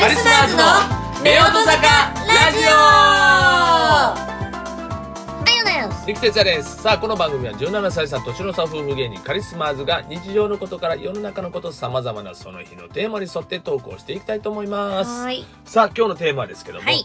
カリスマーズの夫婦坂ラジオ。だよね力哲也です。さあこの番組は17歳差年の差夫婦芸人カリスマーズが日常のことから世の中のことさまざまなその日のテーマに沿って投稿していきたいと思います。はい。さあ今日のテーマですけども、はい。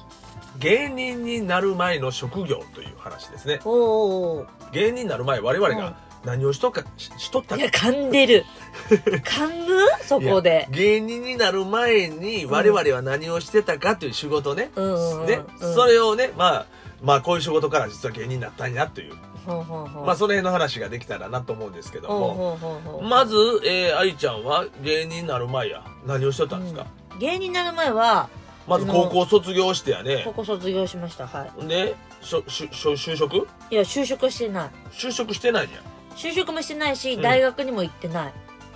芸人になる前の職業という話ですね。おお芸人になる前我々が何をしとかししとったかいや噛んでる。噛む？そこで。芸人になる前に我々は何をしてたかという仕事ね、うんうんうんね、うん。それをねまあまあこういう仕事から実は芸人になったんやという、ほうほうほう。まあその辺の話ができたらなと思うんですけどほうも、ほうほうほう。まず、えー、愛ちゃんは芸人になる前や何をしてたんですか、芸人になる前はまず高校卒業してやね。高校卒業しました。はい。でしょしょしょ就職？いや就職してない。就職してないんや就職もしてないしうん。大学にも行ってない、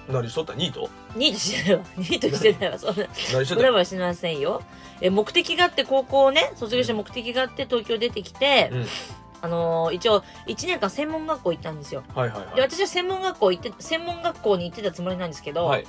何しとった？ニート？ニートしてないわ。ニートしてないわ。そんな何してた？ブラブラしてませんよ。え目的があって高校をね卒業して目的があって東京出てきて、うん。あのー一応1年間専門学校行ったんですよ。はいはいではい。私は専門学校行って専門学校に行ってたつもりなんですけど、はい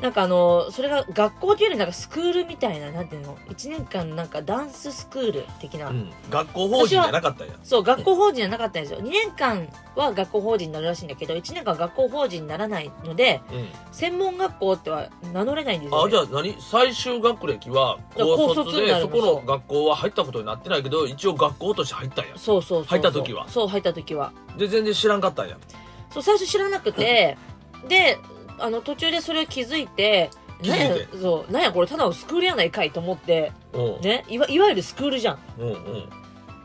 なんかあのそれが学校というよりなんかスクールみたいななんていうの？1年間なんかダンススクール的な、うん、学校法人じゃなかったんや。そう学校法人じゃなかったんですよ。2年間は学校法人になるらしいんだけど1年間学校法人にならないのでうん。専門学校っては名乗れないんですよ、ね、あじゃあ何？最終学歴は高高卒でそこの学校は入ったことになってないけど一応学校として入ったんや。そうそうそうそう。入った時は。そう入った時は。で全然知らんかったんや。そう最初知らなくて。であの途中でそれを気づいて。なんやそうなんやこれただのスクールやないかいと思ってうん。ねいわいわゆるスクールじゃん。うんうん。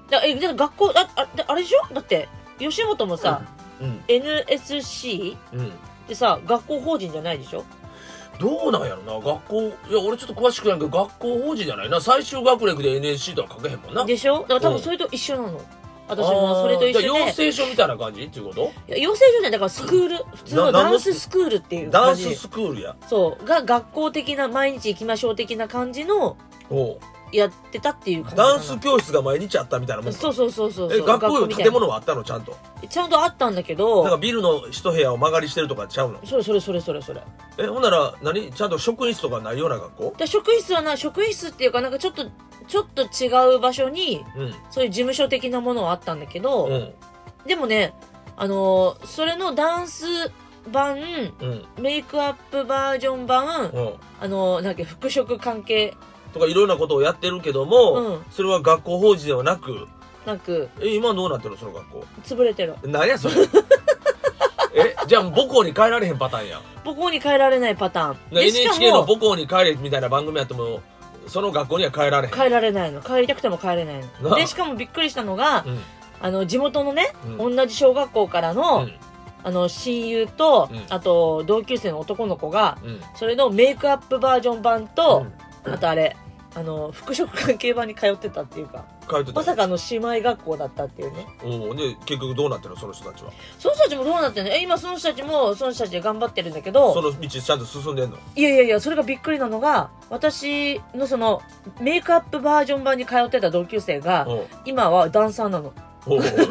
だえだ学校ああであれでしょ？だって吉本もさ、うん。NSC うん。ってさ学校法人じゃないでしょ？どうなんやろな学校いや俺ちょっと詳しくないけど学校法人じゃないな。最終学歴で NSC とは書けへんもんな。でしょ？だから多うん。分それと一緒なの私もそれと一緒で。養成所みたいな感じ？っていうこと？養成所ねだからスクール普通のダンススクールっていうダンススクールや。そう。が学校的な毎日行きましょう的な感じのやってたっていう感じかな。ダンス教室が毎日あったみたいなもんか。そうそうそうそうえ学校みたいな。建物はあったの？ちゃんと。ちゃんとあったんだけなんどかビルの一部屋を間借りしてるとかちゃうの？それそれそれそれそれえほんなら何？ちゃんと職員室とかないような学校？で職員室はな職員室っていうかなんかちょっとちょっと違う場所にうん。そういう事務所的なものはあったんだけど、うん。でもねあのーそれのダンス版うん。メイクアップバージョン版うん。あのーなんか服飾関係とかいろんなことをやってるけども、うん。それは学校法人ではなくなんかえ今どうなってるのその学校？潰れてる。何やそれ？えじゃあ母校に帰られへんパターンや母校に帰られないパターン。NHK のも母校に帰れみたいな番組やってもその学校には帰られへん。帰られないの帰りたくても帰れないの。なでしかもびっくりしたのが、うん。あの地元のね、うん。同じ小学校からの、うん。あの親友と、うん。あと同級生の男の子がうん。それのメイクアップバージョン版と、うん。あとあれあの服飾関係版に通ってたっていうか帰ってた。まさかの姉妹学校だったっていうね。おで結局どうなってるの？その人たちは。その人たちもどうなってんの？え今その人たちもその人たちで頑張ってるんだけどその道ちゃんと進んでんの？いやいやいやそれがびっくりなのが私のそのメイクアップバージョン版に通ってた同級生が今はダンサーなの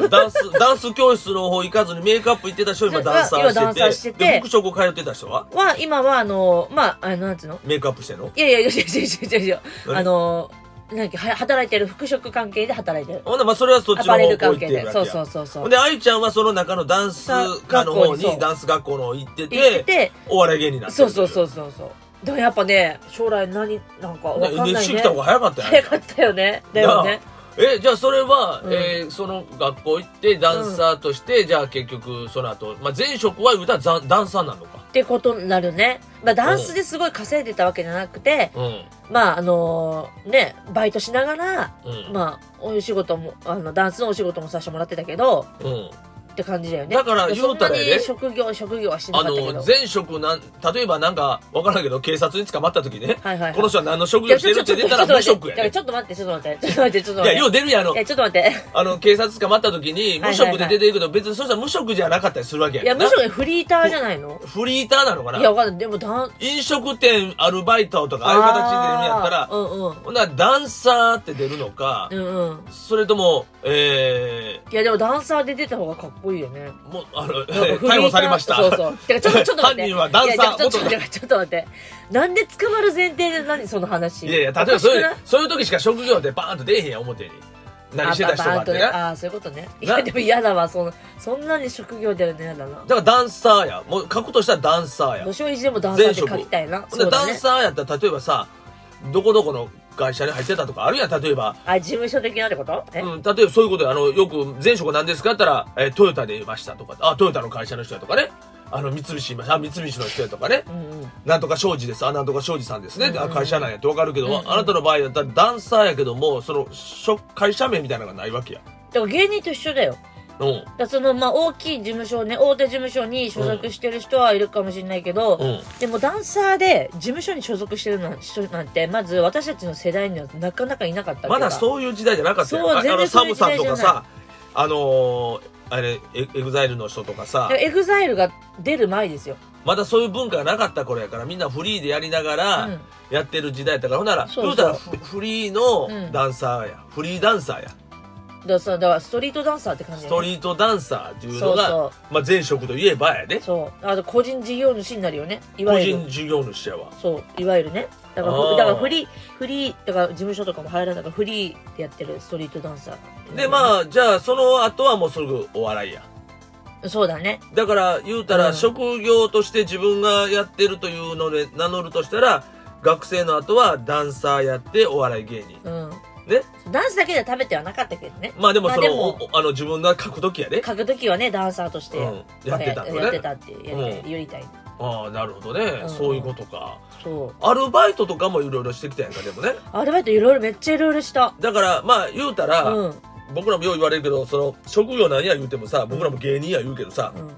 ダンス、ダンス教室の方行かずにメイクアップ行ってた人今ダンサーしてて。今してて。服飾を通ってた人は？は、今はあの、まあ、あの、なんつうの？メイクアップしてんの？いやいやよしよしよしよしよしあの、なんか働いてる服飾関係で働いてる。ほんでまあそれはそっちの方向行ってるわそうそうそうそう。で愛ちゃんはその中のダンス科の方にダンス学校の行っててお笑い芸人になってそうそうそうそうそう。でもやっぱね将来何なんか分かんないね。一周来た方が早かったよ早かったよね。だよね。えじゃあそれは、うん。えーその学校行ってダンサーとして、じゃあ結局その後、まあ前職は言うたらザダンサーなのか。ってことになるね、まあ、ダンスですごい稼いでたわけじゃなくて、うん。まああのねバイトしながらうん、まあお仕事もあのダンスのお仕事もさせてもらってたけどうんって感じだよね。だから言うたらやでそんなに職業職業はしなあかったけど。の前職なん例えばなんかわからんけど警察に捕まった時ね、はいはいはい。この人は何の職いや業してるって出たら無職やね。ちょっと待ってちょっと待ってちょっと待ってちょっといや待って。よう出るやんあのいやちょっと待って。あの警察捕まった時に無職で出てるけど別にそしたら無職じゃなかったりするわけやいやんな。むしろフリーターじゃないの？フリーターなのかな？いやわかんない。でもダン飲食店アルバイトとかああいう形で出るんやったらうんうん。ほんならダンサーって出るのか、うんうん。それとも、えいやでもダンサーで出た方がかっこいいよね。もうあの逮捕されました。そうそう。てかちょっとちょっと待って。犯人はダンサーちょっと元待ってちょっと待って。なんで捕まる前提で何その話？いやいや例えばそういうそういう時しか職業でバーンと出えへんやん表に。何してた人があってね。ああーそういうことね。いなやでも嫌だわ。そのそんなに職業でやるの嫌だな。だからダンサーや。もう書くとしたらダンサーや。どしょいちでもダンサーって書きたいな。ダンサーやったら例えばさどこどこの会社に入ってたとかあるやん。例えば。あ事務所的なってこと？え、うん、例えばそういうことであのよく前職なんですかって言ったら、えートヨタでいましたとか。あトヨタの会社の人やとかね。あの三菱いましたあ三菱の人やとかね。うんうん。なんとか庄司です。あなんとか庄司さんですね、うんうんあ会社なんやってわかるけど、うんうん。あなたの場合だったらダンサーやけどもその職会社名みたいなのがないわけや。だから芸人と一緒だよ。うんだそのまあ大きい事務所ね大手事務所に所属してる人はいるかもしれないけど、うん。でもダンサーで事務所に所属してるなん人なんてまず私たちの世代にはなかなかいなかったまだうそういう時代じゃなかったよそう全然そういうサムさんと時代じゃない。かさあのーあれエエグザイルの人とかさエグザイルが出る前ですよ、まだそういう文化がなかった頃やからみんなフリーでやりながらうん。やってる時代やったからほんならそうたらフフリーのうん。ダンサーや、フリーダンサーやだからさだからストリートダンサーって感じスだよねトリートダンサーっていうのがそうまあ、前職といえばやね。そう。あと個人事業主になるよね。い個わゆる。人事業主やわ。そう。いわゆるね。だからあー。だからフリーフリーだから事務所とかも入らないからフリーでやってるストリートダンサー。でまあじゃあその後はもうすぐお笑いや。あそうだね。だから言うたらうん。職業として自分がやってるというので名乗るとしたら学生の後はダンサーやってお笑い芸人。うんねダンスだけでは食べてはなかったけどね。まあでもその、まああの自分が書く時やで、書く時はねダンサーとしてうん、やってたのね。やってたってやりたい、うん。やりたい。ああなるほどね、うん。そういうことか。そう。アルバイトとかもいろいろしてきたやんかでもね。アルバイトいろいろめっちゃいろいろしただからまあ言うたら、うん。僕らもよう言われるけどその職業なんや言うてもさ僕らも芸人や言うけどさ、うん。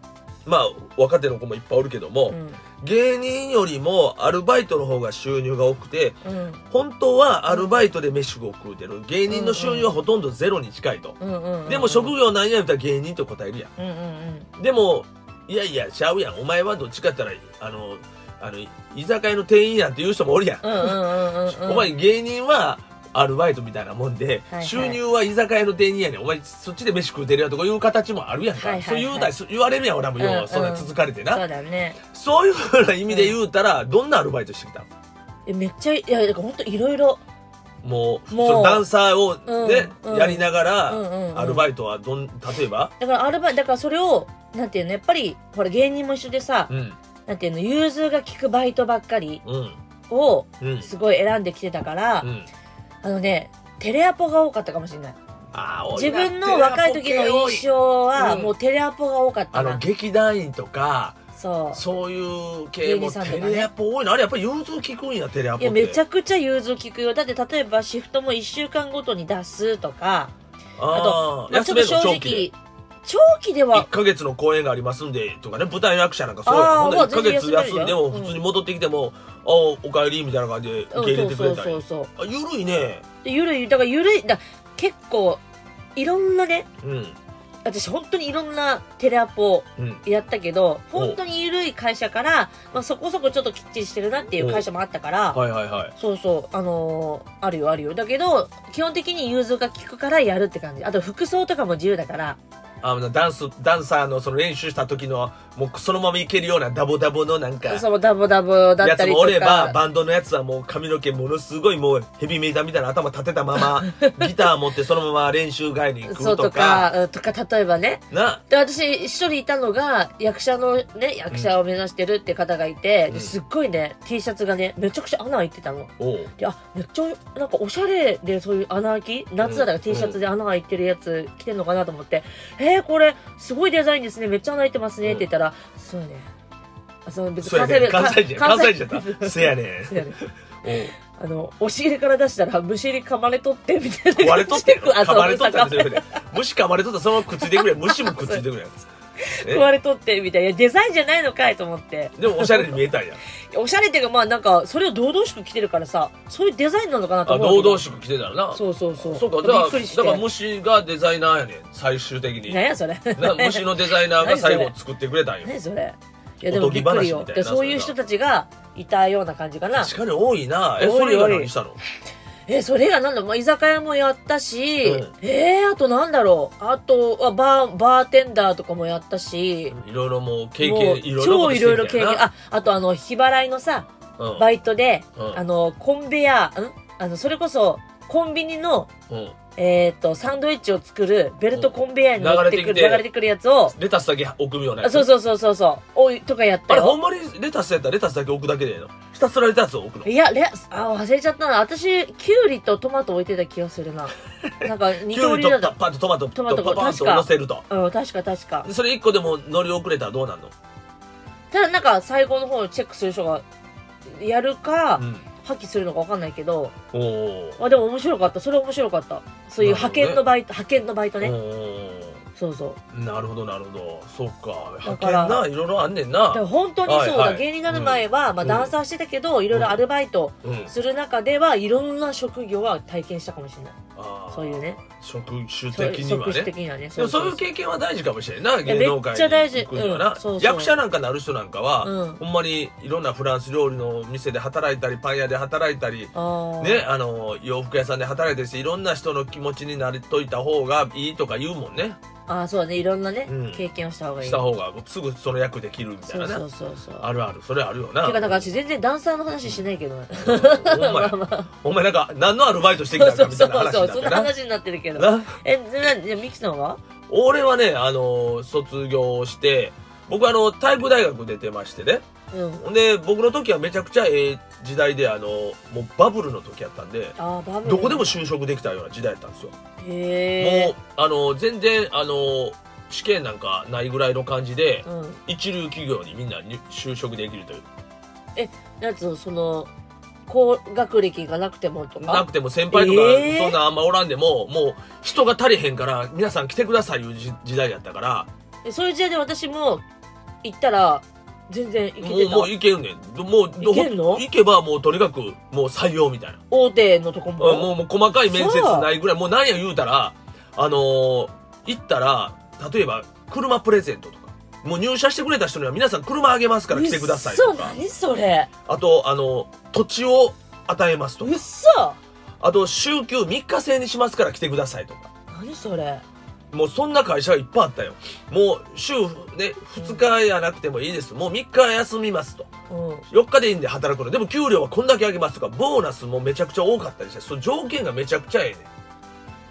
まあ若手の子もいっぱいおるけども、うん芸人よりもアルバイトの方が収入が多くてうん本当はアルバイトで飯を食うてる。芸人の収入はほとんどゼロに近いと、うんうんうんでも職業なんや言うたら芸人と答えるやうんうんん。でもいやいやちゃうやん。お前はどっちかったらあのあの居酒屋の店員やんっていう人もおるやん、うん。うんうんうんうんうん。お前芸人はアルバイトみたいなもんで、はい収入は居酒屋の店員やねん。お前そっちで飯食うてるやんとかいう形もあるやんか、はいはいはいそう言うたり言われるやん俺もよ、う。んうん。そんな続かれてな、そうだよね。そういうふうな意味で言うたら、どんなアルバイトしてきたのえめっちゃいやだから本当いろいろもうもう。ダンサーをね、うんうん。やりながら、うんうんうん。アルバイトはどん例えば？だからアルバだからそれをなんていうのやっぱりほら芸人も一緒でさ、うん。なんていうの融通が利くバイトばっかりうん。をうん。すごい選んできてたから、うんあのねテレアポが多かったかもしれない。自分の若い時の印象はうん。もうテレアポが多かったあのな、劇団員とかそう。そういう系もテレアポ多いのあれやっぱり融通聞くんやテレアポって。いやめちゃくちゃ融通聞くよ。だって例えばシフトも1週間ごとに出すとかああと、まあ、ちょっと正直長期では1ヶ月の公演がありますんでとかね舞台の役者なんかそうあーほんで1ヶもう全然月休んでもうん。普通に戻ってきても「あおかえり」みたいな感じで受け入れてくれたり。ゆるいね。でゆるいだからゆるいだ結構いろんなねうん。私本当にいろんなテレアポうん。やったけど本当にゆるい会社から、まあ、そこそこちょっときっちりしてるなっていう会社もあったからはいはいはい。そうそうあのーあるよあるよ。だけど基本的に融通が効くからやるって感じ。あと服装とかも自由だからあのダンスダンサーのその練習した時のもうそのままいけるようなダボダボのなんかそうダボダボだったりとか。ればバンドのやつはもう髪の毛ものすごいもうヘビメーターみたいな頭立てたまま ギター持ってそのまま練習帰りに行そうとくとかかうんとか例えばね。な。で私一人いたのが役者のね役者を目指してるって方がいて、うん。ですっごいね T シャツがねめちゃくちゃ穴開いてたの。おう。であめっちゃなんかおしゃれでそういう穴開き？夏だからうん。T シャツで穴開いてるやつ着てんのかなと思って「えー、これすごいデザインですね。めっちゃ穴開いてますね」って言ったら「そうやね。あその別そうやね。関関西人か関西人やった。せやねん。そうやねあの押し入れから出したらむしり噛まれとってみたいな。食われとって 噛まれとった虫噛まれとったらそのままくっついてくれ。虫もくっついてくれやつ食われとってみたいな。デザインじゃないのかいと思って。でもおしゃれに見えたんや。おしゃれっていうかまあなんかそれを堂々しく着てるからさそういうデザインなのかなとあ思う堂々しく着てたらな。そうそうそう。そうか。だからびっくりして。だから虫がデザイナーやねん最終的に。何やそれ。な虫のデザイナーが最後作ってくれたんよ。何それ。いやでもびっくりよ。そういう人たちがいたような感じかな。確かに多いな。えそれ以外何したの？えそれがなんだ、まあ、居酒屋もやったし、うん。えー、あとなんだろう。あとはバーバーテンダーとかもやったし、いろいろもう経験いろいろ超いろいろ経験。ああとあの日払いのさなうん。バイトで、うん。あのコンベヤーん？あのそれこそコンビニのうんえっ、とサンドイッチを作るベルトコンベヤーに乗ってくる、流れてくるやつをレタスだけ置くようなやつあそうそうそうそう。そうおいとかやったよ。あれほんまにレタスやったらレタスだけ置くだけでええの？ひたすらレタスを置くの？いやレあ忘れちゃったな。私キュウリとトマト置いてた気がするな。なんか二刀流だった。パンとトマトトマトとパパンと乗せると。うん確か確か。でそれ一個でも乗り遅れたらどうなんの？ただなんか最後の方をチェックする人がやるか、うん破棄するのか分かんないけどあでも面白かった。それ面白かった。そういう派遣のバイト、派遣のバイトね、そうそう。なるほどなるほど。そっか。派遣ないろいろあんねんな。だから本当にそうだ、はいはい。芸人になる前は、まあ、うんダンサーしてたけど、いろいろアルバイトうん。する中ではいろんな職業は体験したかもしれない。あー。そういうね。職種そう的には職種ね的にはね。でもそういう経験は大事かもしれんないや芸能界めっちゃ大事。に行くにはな、うんそうそう。役者なんかなる人なんかは、うん。ほんまにいろんなフランス料理の店で働いたりパン屋で働いたりあー。ね、あの洋服屋さんで働いたりしていろんな人の気持ちになりといた方がいいとか言うもんね。あーそうだね。いろんなね、うん。経験をした方がいい。した方がすぐその役できるみたいなねそうそうそうそう。あるある。それあるよな。てかなんか私全然ダンサーの話しないけど。ねほん。まやお前なんか何のアルバイトしてきたんかみたいな話にそうそんな話になってるけど。な？えなじゃあミキさんは？俺はねあの卒業して僕はあの体育大学出てましてねうん。で僕の時はめちゃくちゃええ時代であのもうバブルの時やったんでどこでも就職できたような時代やったんですよ。へもうあの全然あの試験なんかないぐらいの感じでえうん。一流企業にみんなに就職できるという。なんつうのその高学歴がなくてもとか？なくても先輩とかえーそんなあんまおらんでも、もう人が足りへんから皆さん来てくださいいう時時代やったから。でそういう時代で私も行ったら全然行けてた。もうもういけるねん。どもういけんの？行けばもうとにかくもう採用みたいな。大手のとこも？もうもう細かい面接ないぐらい。もう何や言うたらあのー行ったら例えば車プレゼントとか。もう入社してくれた人には皆さん車あげますから来てくださいとか。嘘何それ？あとあの土地を与えますとか。嘘。あと週休3日制にしますから来てくださいとか。何それ？もうそんな会社がいっぱいあったよ。もう週ね2日やなくてもいいです。もう3日休みますと。うん。4日でいいんで働くの。でも給料はこんだけ上げますとかボーナスもめちゃくちゃ多かったりしてその条件がめちゃくちゃええねん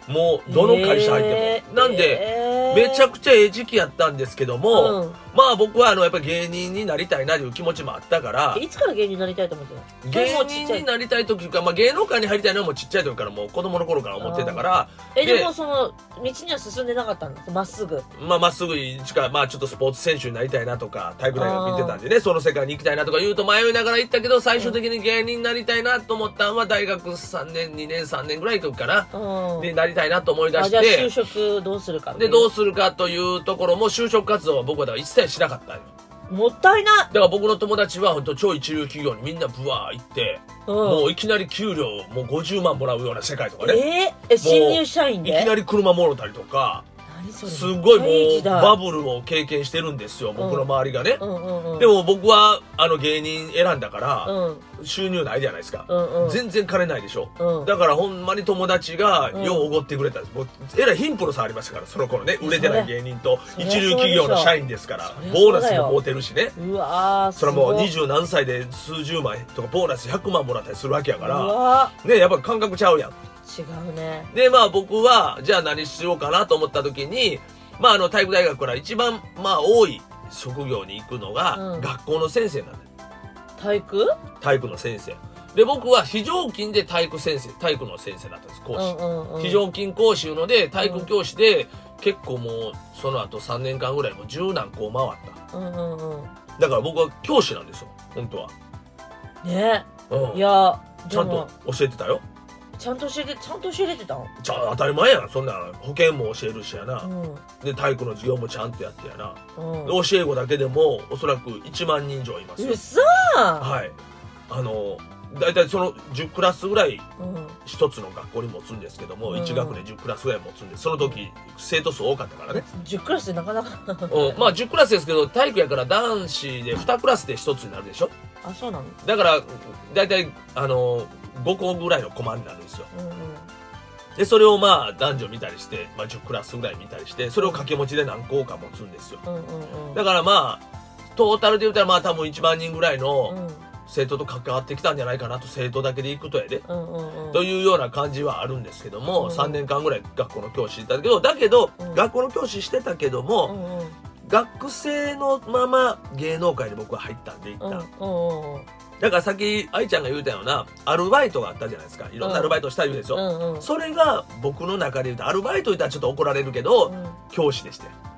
もうどの会社入っても、なんで、めちゃくくちゃええ時期やったんですけども、うん。まあ僕はあのやっぱ芸人になりたいなという気持ちもあったからいつから芸人になりたいと思ってたの？芸人になりたい時か、まあ、芸能界に入りたいのはもうちっちゃい時からもう子供の頃から思ってたからえででもその道には進んでなかったんですまっすぐ。まあまっすぐしか、まあちょっとスポーツ選手になりたいなとか、体育大学行ってたんでね、その世界に行きたいなとか言うと迷いながら行ったけど、最終的に芸人になりたいなと思ったのは大学3年、2年、3年ぐらいの時かな。うん。で、なりたいなと思い出しあじゃあ就て、職どうするかで、どうすするかというところも就職活動は僕はだから一切しなかったんよ。もったいなだから僕の友達は本当超一流企業にみんなブワー行って、うん。もういきなり給料もう50万もらうような世界とかね。えー、え新入社員で？いきなり車もろたりとか、すごいもうバブルを経験してるんですよ、僕の周りがね。うんうんうん。でも僕はあの芸人選んだから、うん。収入ないじゃないですか、うんうん。全然金ないでしょ、うん。だからほんまに友達がうん。ようおごってくれたんです、もうえらい貧富の差ありましたからその頃ね。売れてない芸人と一流企業の社員ですから。ボーナスそうだよも持てるしね。うわーそれはもう二十何歳で数十万とかボーナス100万もらったりするわけやかうらわねやっぱ感覚ちゃうやん違うね。でまあ僕はじゃあ何しようかなと思った時にまああの体育大学から一番まあ多い職業に行くのがうん。学校の先生なんだよ。体育？体育の先生。で僕は非常勤で体育先生体育の先生だったんです講師、うんうんうん。非常勤講師いうので体育教師で結構もうその後3年間ぐらいもう十何校回っうんうんうん。ただから僕は教師なんですよ本当は、ね。うん。いやちゃんと教えてたよちゃんと教えてちゃんと教えれてたのちゃ当たり前やん。そんな保険も教えるしやな、うん。で体育の授業もちゃんとやってやな、うん。で教え子だけでもおそらく1万人以上いますよ。うそーはい。あの大体その10クラスぐらいうん。一つの学校に持つんですけども、うん。1学年10クラスぐらい持つんでその時生徒数多かったからね、10クラスでなかなかうん、まあ10クラスですけど体育やから男子で2クラスで1つになるでしょ。あそうなの？だから大体あの5個ぐらいのコマになるんですよ。うんうん。でそれをまあ男女見たりして、まあ、10クラスぐらい見たりしてそれを掛け持ちで何校か持つんですよ。うんうんうん。だからまあトータルで言ったらまあ多分1万人ぐらいのうん。生徒と関わってきたんじゃないかなと生徒だけで行くとやで、うんうんうん。というような感じはあるんですけども、うん3年間ぐらい学校の教師してたけどだけど、うん学校の教師してたけどうも、んうん。学生のまま芸能界に僕は入ったんで一うん旦、うんうんだからさっき愛ちゃんが言うたようなアルバイトがあったじゃないですか。いろんなアルバイトしたりでしょ、うん。うんそれが僕の中で言うとアルバイト言ったらちょっと怒られるけど、うん。教師でして。うん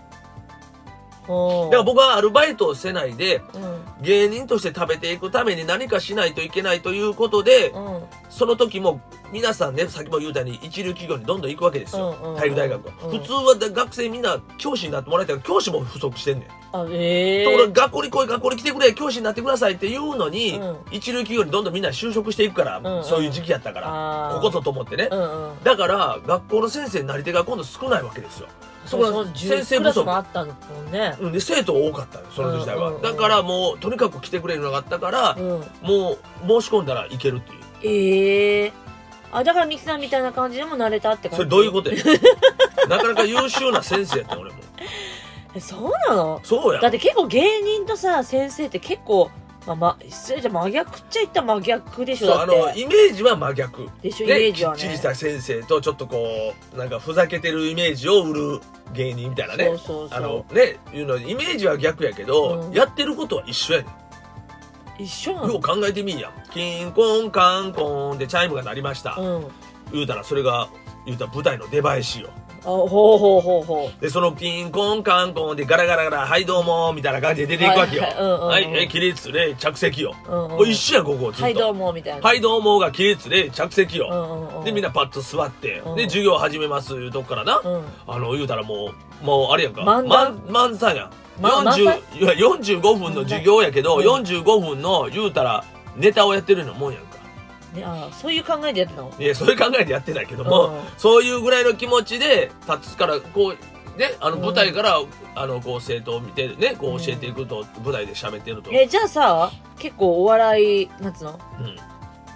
だから僕はアルバイトをせないでうん。芸人として食べていくために何かしないといけないということで、うん。その時も皆さんねさっきも言うたように一流企業にどんどん行くわけですよ、体育大学は、うん。普通は学生みんな教師になってもらいたいから教師も不足してんねん、あえ。えところが学校に来い学校に来てくれ教師になってくださいって言うのに、うん。一流企業にどんどんみんな就職していくから、うんうん。そういう時期やったから、ここぞと思ってね、うんうん。だから学校の先生になり手が今度少ないわけですよそそこは先生不足。クラスもあったもんね。うん。で生徒多かったのその時代は、うんうんうん。だからもうとにかく来てくれるのがあったからう、ん。もう申し込んだら行けるっていう。ええあだからミキさんみたいな感じでも慣れたって感じ。それどういうことや？なかなか優秀な先生やったよ俺も。えそうなの？そうや。だって結構芸人とさ先生って結構まあまあ失礼じゃ真逆っちゃ言ったら真逆でしょ。そうあのイメージは真逆。でしょイでメージはね。きっちりした先生とちょっとこうなんかふざけてるイメージを売る芸人みたいなね。そうそうそう。あのねいうのイメージは逆やけど、うん。やってることは一緒やね一緒なよう考えてみいやキンコンカンコンでチャイムが鳴りました、うん。言うたらそれが言うたら舞台の出囃子よ。あほうほうほうほでそのキンコンカンコンでガラガラガラはいどうもみたいな感じで出ていくわけよ。はい起立で着席よ、う、うんうん、もう一緒やんここずっと。はいどうもみたいな。はいどうもが起立で着席よ、うんうんうん。でみんなパッと座って、うん。で授業始めますいうとこからな、うん。あの言うたらもうもうあれやんか。漫談？漫漫才やん、ま漫才？40いや45分の授業やけど、うん45分の言うたらネタをやってるようなもんやんかね、あそういう考えでやってたの？いやそういう考えでやってないけども、うん。そういうぐらいの気持ちで立つからこうねあのうん。舞台から、あのこう生徒を見てねこう教えていくと、舞台で喋ってると、えじゃあさ結構お笑いなんつうの？うん、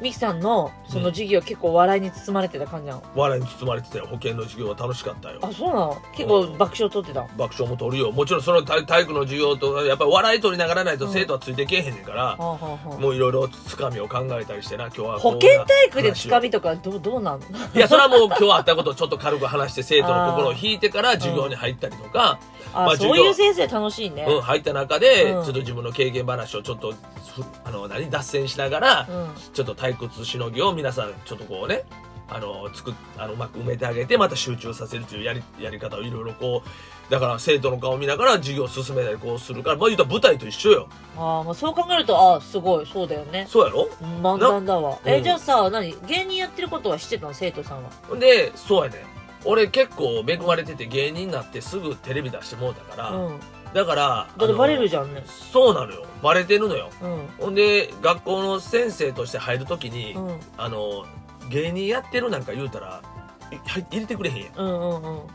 ミキさんのその授業結構笑いに包まれてた感じなの、笑いに包まれてたよ。保健の授業は楽しかったよ。あそうなの？結構爆笑取ってた？爆笑も取るよ。もちろんその体体育の授業とやっぱり笑い取りながらないとうん。生徒はついてけえへんねんから、もういろいろつかみを考えたりしてな今日はこ保んな健体育でつかみとかどうどうなん？のいやそれはもう 今日あったことをちょっと軽く話して生徒の心を引いてから授業に入ったりとか、あ、まあそういう先生楽しいね。うん、入った中で、うん。ちょっと自分の経験話をちょっとふあの何？脱線しながら、うん。ちょっと退屈しのぎを皆さんちょっとこうねあの作っあのうまく埋めてあげてまた集中させるというやりやり方をいろいろこうだから生徒の顔を見ながら授業を進めたりこうするからまあ言うたら舞台と一緒よ。あーまあそう考えるとあすごいそうだよね。そうやろ？漫談だわ。え、うん。じゃあさ何芸人やってることは知ってたの？生徒さんは？でそうやね俺結構恵まれてて芸人になってすぐテレビ出してもうたから、うんだからだってバレるじじゃんね。そうなのよ。バレてるのよ。うん。ほんで学校の先生として入るときに、うん。あの芸人やってるなんか言うたらい入入れてくれへんやん。うんうんうん。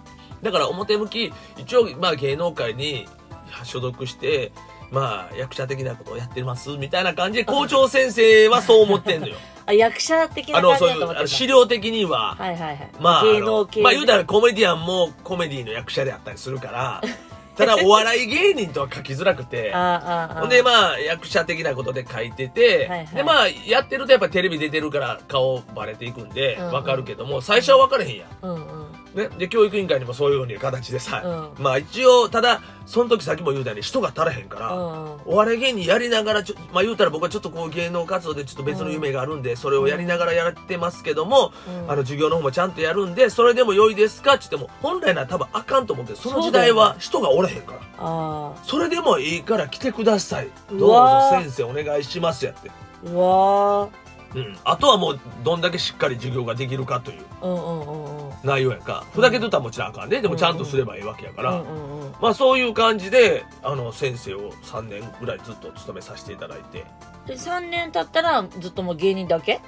だから表向き一応まあ芸能界に所属してまあ役者的なことをやってますみたいな感じで校長先生はそう思ってんのよ。あ役者的な感じあのそういうだと思って資料的には、はいはいはい。まあ芸能系まあ言うたらコメディアンもコメディの役者であったりするから ただお笑い芸人とは書きづらくて。ほんでまあ役者的なことで書いてて、はいはい。でまあやってるとやっぱテレビ出てるから顔バレていくんでうんうん。わかるけども、最初は分からへんやん。うんうんね、で教育委員会にもそういうふうに形でさ、うまあ一応ただその時さっきも言うたように人が足らへんから、うん。うんお笑い芸人やりながらちょまあ言うたら僕はちょっとこう芸能活動でちょっと別の夢があるんで、それをやりながらやってますけども、うん。あの授業の方もちゃんとやるんでそれでも良いですかって言っても本来なら多分あかんと思うけどその時代は人がおらへんから。あそれでもいいから来てください。うどうぞ先生お願いしますやって、わうん、あとはもうどんだけしっかり授業ができるかという内容やんか。ふざけとったらもちろんあかんね。でもちゃんとすればいいわけやから、うんうんうん。まあそういう感じであの先生を3年ぐらいずっと務めさせていただいて。で3年経ったらずっともう芸人だけ？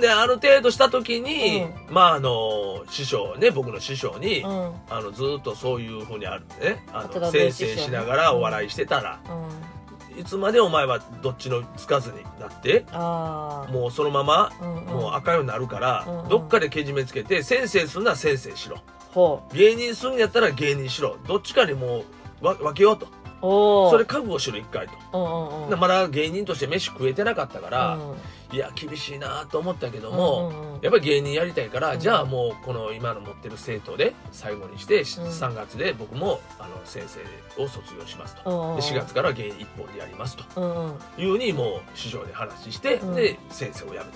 である程度した時に、まああの師匠ね僕の師匠に、うん。あのずっとそういうふうにあるね。あの先生しながらお笑いしてたら、うんいつまでお前はどっちのつかずになってああもうそのままうんうん。もう赤ようになるから、うんうん。どっかでけじめつけて先生するなら先生しろ。ほ芸人するんやったら芸人しろ。どっちかにもうわ分けようとそれ覚悟しろ一回と。まだ芸人として飯食えてなかったから、うん。いや厳しいなと思ったけども、やっぱり芸人やりたいから、うん。じゃあもうこの今の持ってる生徒で最後にして、ん。3月で僕もあの先生を卒業しますと、うんうんうん。で4月から芸人一本でやりますと。いうふうにもう師匠で話して、うん。で先生を辞めたい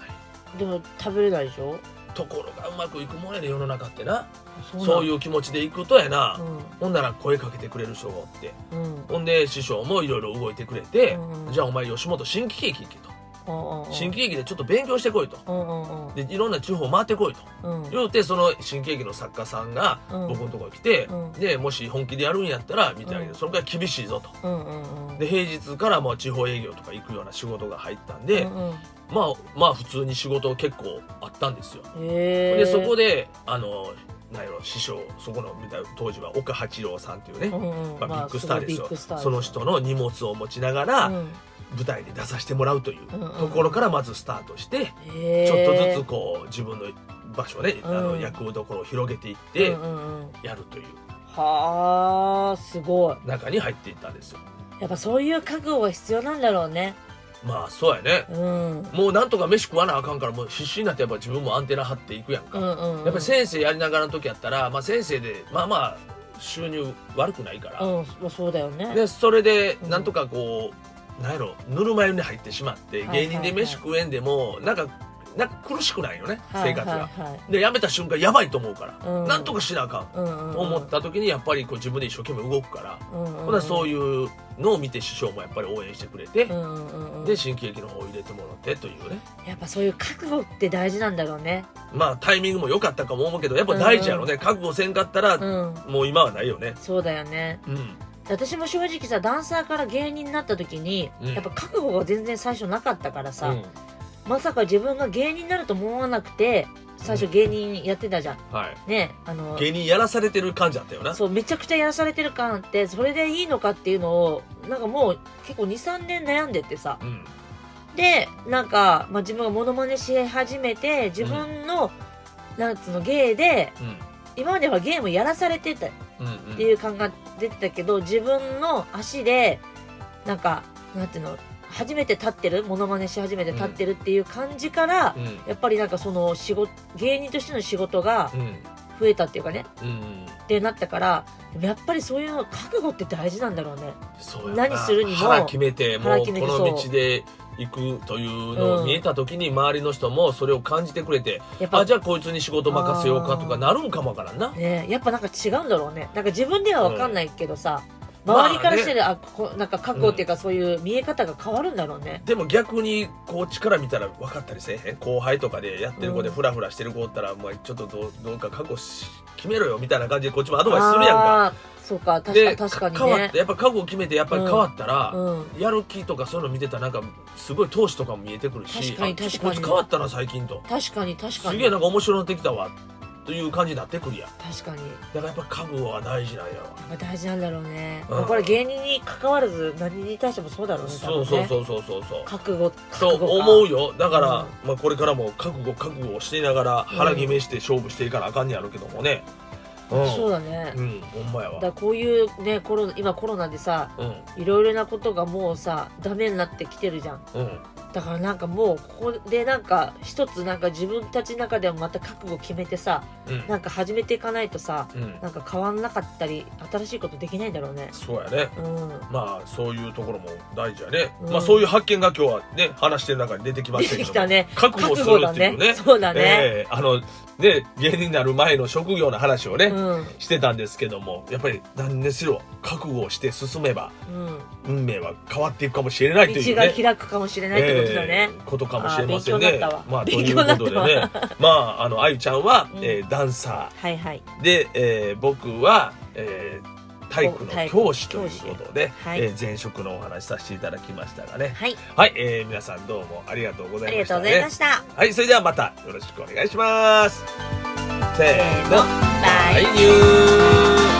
でも食べれないでしょ？ところがうまくいくもんやね世の中ってな。そそういうう気持ちでいくとやな、なん。ほんなら声かけてくれる人がおって。うん。うんほんで師匠もいろいろ動いてくれて、うんじゃあお前吉本新喜劇行けと、新喜劇でちょっと勉強してこいと。うんうんうん。でいろんな地方回ってこいと。うん。言うてその新喜劇の作家さんがうん。僕のところに来て、うん。でもし本気でやるんやったら見てあげる、うん。それから厳しいぞと。うんうんうん。で平日からもう地方営業とか行くような仕事が入ったんで、うんうんまあまあ普通に仕事結構あったんですよ、でそこであのなんやろ師匠そこの当時は岡八郎さんっていうね、うんうん。まあ、ビッグスターですよ、まあその人の荷物を持ちながらうん。舞台に出させてもらうといううんうんところからまずスタートして、へちょっえとずつこう自分の場所ね、あうん。の役どころを広げていってうんうんうん。やるという。はあすごい。中に入っていったんですよ。やっぱそういう覚悟が必要なんだろうねまあそうやね。うん。もうなんとか飯食わなあかんからもう必死になってやっぱ自分もアンテナ張っていくやんか、うんうんうん。やっぱり先生やりながらの時やったら、まあ、先生でまあまあ収入悪くないから、うんまあそうだよね。でそれでうん。なんとかこう、なんやろぬるま湯に入ってしまって、はいはいはい。芸人で飯食えんでもなんかなんか苦しくないよね、はい生活が、はいはい。で辞めた瞬間やばいと思うから、うん。なんとかしなあかんうんうん。うんと思った時にやっぱりこう自分で一生懸命動くから、うんうん。うんほなそういうのを見て師匠もやっぱり応援してくれて、うんうんうん。うんで新喜劇の方を入れてもらってというね。やっぱそういう覚悟って大事なんだろうね。まあタイミングも良かったかも思うけどやっぱ大事やろね、覚悟せんかったら、うん。もう今はないよね。そうだよね。うん。私も正直さダンサーから芸人になった時に、うん。やっぱ覚悟が全然最初なかったからさ、うんまさか自分が芸人になると思わなくて最初芸人やってたじゃん。はい。ねあの芸人やらされてる感じだったよな。そうめちゃくちゃやらされてる感あってそれでいいのかっていうのをなんかもう結構23年悩んでってさ。うん。でなんか、まあ、自分がモノマネし始めて自分の、なんつうの芸でうん。今まではゲームやらされてたっうんうん。ていう感が出てたけど自分の足でなんかなんていうの初めて立ってるモノマネし始めて立ってるっていう感じから、うん。やっぱりなんかその仕事芸人としての仕事がうん。増えたっていうかね。うんってなったからやっぱりそういうの覚悟って大事なんだろうね。何するにも腹決めてもうこの道で行くというのを見えた時に周りの人もそれを感じてくれて、やっぱあじゃあこいつに仕事任せようかとかなるんかもわからんな。ねやっぱなんか違うんだろうね。なんか自分では分かんないけどさ、うん周りからしてる、あこなんか覚悟っていうか、そういう見え方が変わるんだろうね。でも逆にこっちから見たら分かったりせえへん？後輩とかでやってる子でうん。フラフラしてる子おったら、まあ、ちょっとどうどうか覚悟し決めろよみたいな感じでこっちもアドバイスするやんか。そうか確か確かにね。変わってやっぱ覚悟決めてやっぱり変わったら、うん。やる気とかそういうの見てたらなんかすごい投資とかも見えてくるし確かに確かに。こいつ変わったな最近と確かに確かにすげえなんか面白くなってきたわという感じになってくるやん。確かに。だからやっぱ覚悟は大事なんやわ。やっぱ大事なんだろうね、うん。まあこれ芸人に関わらず何に対してもそうだろうね多そうそうそうそうそう。そう覚悟そう覚悟か。思うよ。だから、うん。まあ、これからも覚悟覚悟をしていながら腹決めして勝負していかなあかんねやろうけどもね。うんそうだね、うんほんまやわ。だこういうねコロナ今コロナでさうん。いろいろなことがもうさダメになってきてるじゃん。うん。だからなんかもうここでなんか一つなんか自分たちの中でもまた覚悟決めてさうん。なんか始めていかないとさうん。なんか変わんなかったり新しいことできないんだろうね。そうやね。うん。まあそういうところも大事やね、うん。まあそういう発見が今日はね話してる中に出てきましたけてきたね。覚悟するっていうね。ね。そうだね、ええ。あのね芸人になる前の職業の話をね、うん。してたんですけどもやっぱり何にしろ覚悟をして進めばうん。運命は変わっていくかもしれないとい道うね。が開くかもしれないってことだね。え、ーことかもしれませんあー勉強にねなったわ。まあという勉強になったわ。ことでね。まああのあゆちゃんは、うん。えーダンサはいはい。ーで、えー僕は、えー体育の教師ということで、はい。えー前職のお話しさせていただきましたがね。はい。はい、えー皆さんどうもありがとうござありがとういましたねございました。はいそれではまたよろしくお願いします。せーの。バイ。バイニュー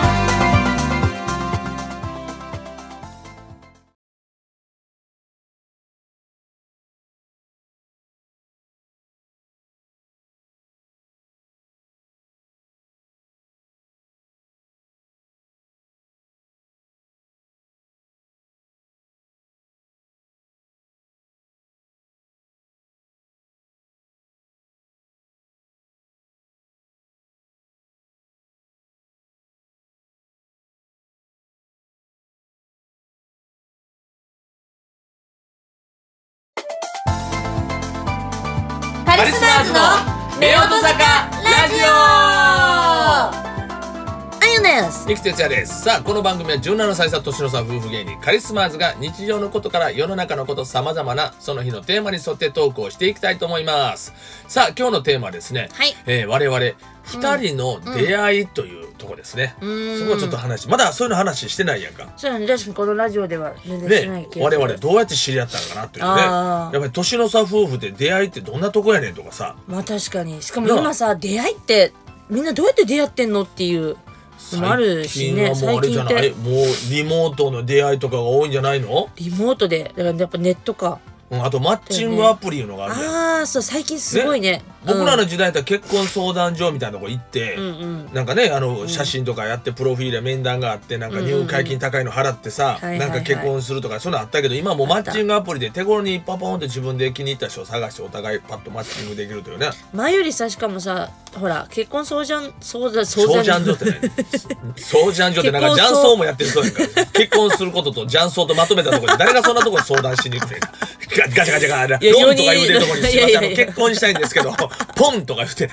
カリスナーズの夫婦坂ラジオです。三木哲也です。さあこの番組は17歳差年の差夫婦芸人カリスマーズが日常のことから世の中のことさまざまなその日のテーマに沿ってトークをしていきたいと思います。さあ今日のテーマはですね、はい。えー我々二人の出会いというとこですね、うーん。そこはちょっと話まだそういうの話してないやんか。そうだね確かにこのラジオでは全然しないねけど我々どうやって知り合ったのかなっていうねやっぱり年の差夫婦で出会いってどんなとこやねんとかさ。まあ確かに。しかも今さ出会いってみんなどうやって出会ってんのっていうのもあるしね最近はもうあれじゃない？もうリモートの出会いとかが多いんじゃないの、リモートで。だからやっぱネットか。うん、あとマッチングアプリいうのがあるじゃん。ああそう最近すごいね僕らのの時代だったら結婚相談所みたいなとこ行って、うんうん。なんかねあの写真とかやってプロフィールや面談があってなんか入会金高いの払ってさ、うんうんうんなんか結婚するとかそういうのあったけど今もうマッチングアプリで手頃にパポンって自分で気に入った人を探してお互いパッとマッチングできるというね。前よりさしかもさほら結婚相談相談相相談談所ってね相談所ってなんか雀荘もやってるそうやんか。ら結婚することと雀荘とまとめたところで誰がそんなところ相談しに行くねん。ガガチャガチャガチャロンとか言うてるところに「すいません結婚したいんですけど ポン!」とか言って。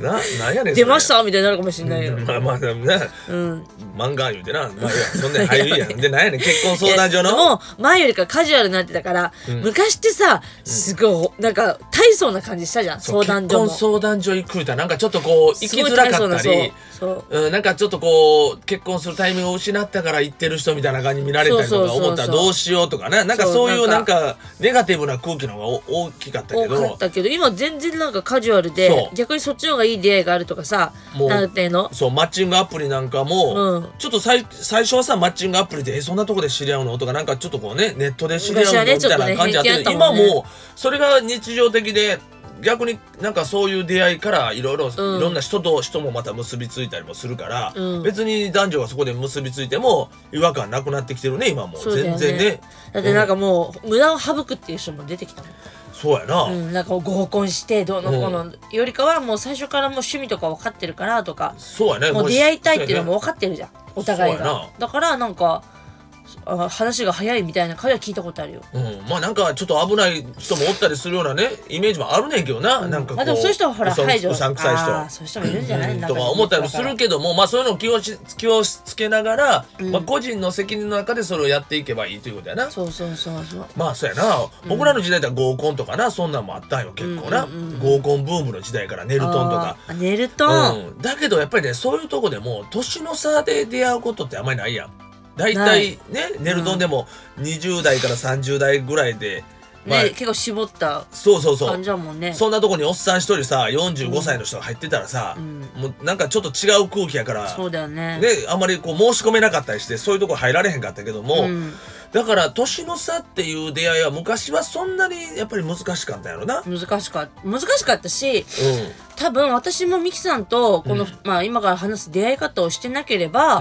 ななんやねん出ましたみたいになるかもしれないよ。まあまあでもねうん。漫画言うてな、まあ、いやそんなん入るやん。でなんやねん。結婚相談所の？もう前よりかカジュアルになってたから、ん。昔ってさすごいなんか大層な感じしたじゃん相談所も結婚相談所行くみたいななんかちょっとこう行きづらかったり。そうそう。うん、なんかちょっとこう結婚するタイミングを失ったから行ってる人みたいな感じに見られたりとか思ったらどうしようとかねなんかそういうなんかネガティブな空気の方がお大きかったけ多かっどたけど今全然なんかカジュアルでそう。逆にそっちの方がいい出会いがあるとかさもうなんていうの？そうマッチングアプリなんかも、うん。ちょっと最最初はさマッチングアプリでえそんなとこで知り合うのとかなんかちょっとこうねネットで知り合うの昔はねみたいな感じあってちょっとね平気だった今もんね。もうそれが日常的で逆になんかそういう出会いからいろいろいうん。ろんな人と人もまた結びついたりもするから、うん。別に男女がそこで結びついても違和感なくなってきてるね今もう。全然ね。だってなんかもう無駄を省くっていう人も出てきたもん。そうやな、うん、なんか合コンしてどうのこうの、よりかはもう最初からもう趣味とか分かってるからとか。そうやね。もう出会いたいっていうのもも分かってるじゃん。お互いが。だからなんかあ話が早いみたいな会話聞いたことあるよ。うん、まあなんかちょっと危ない人もおったりするようなねイメージもあるねんけどな、なんかこうまあでもそういう人はほらうさん排除うさん。くさい人。あーそういう人もいるんじゃない、うん中にとか思ったりもするけどもまあそういうのを気をし気をつけながら、うん。まあ、個人の責任の中でそれをやっていけばいいということやな。そうそうそうそう。まあそうやな、僕らの時代だったら合コンとかなそんなんもあったんよ結構な、合コンブームの時代からネルトンとか。あーネルトン、うん、だけどやっぱりねそういうとこでも年の差で出会うことってあんまりないやん。大体ねネルトンでも20代から30代ぐらいで、まあね結構絞ったそうそうそう。感じだもんね。そんなとこにおっさん一人さ45歳の人が入ってたらさ、うん。もうなんかちょっと違う空気やから、そうだよね。ね、あんまりこう申し込めなかったりしてそういうとこ入られへんかったけども、うん。だから年の差っていう出会いは昔はそんなにやっぱり難しかったやろな。難しかった。難しかったしう多分私もミキさんとこの、うん。まあ今から話す出会い方をしてなければ、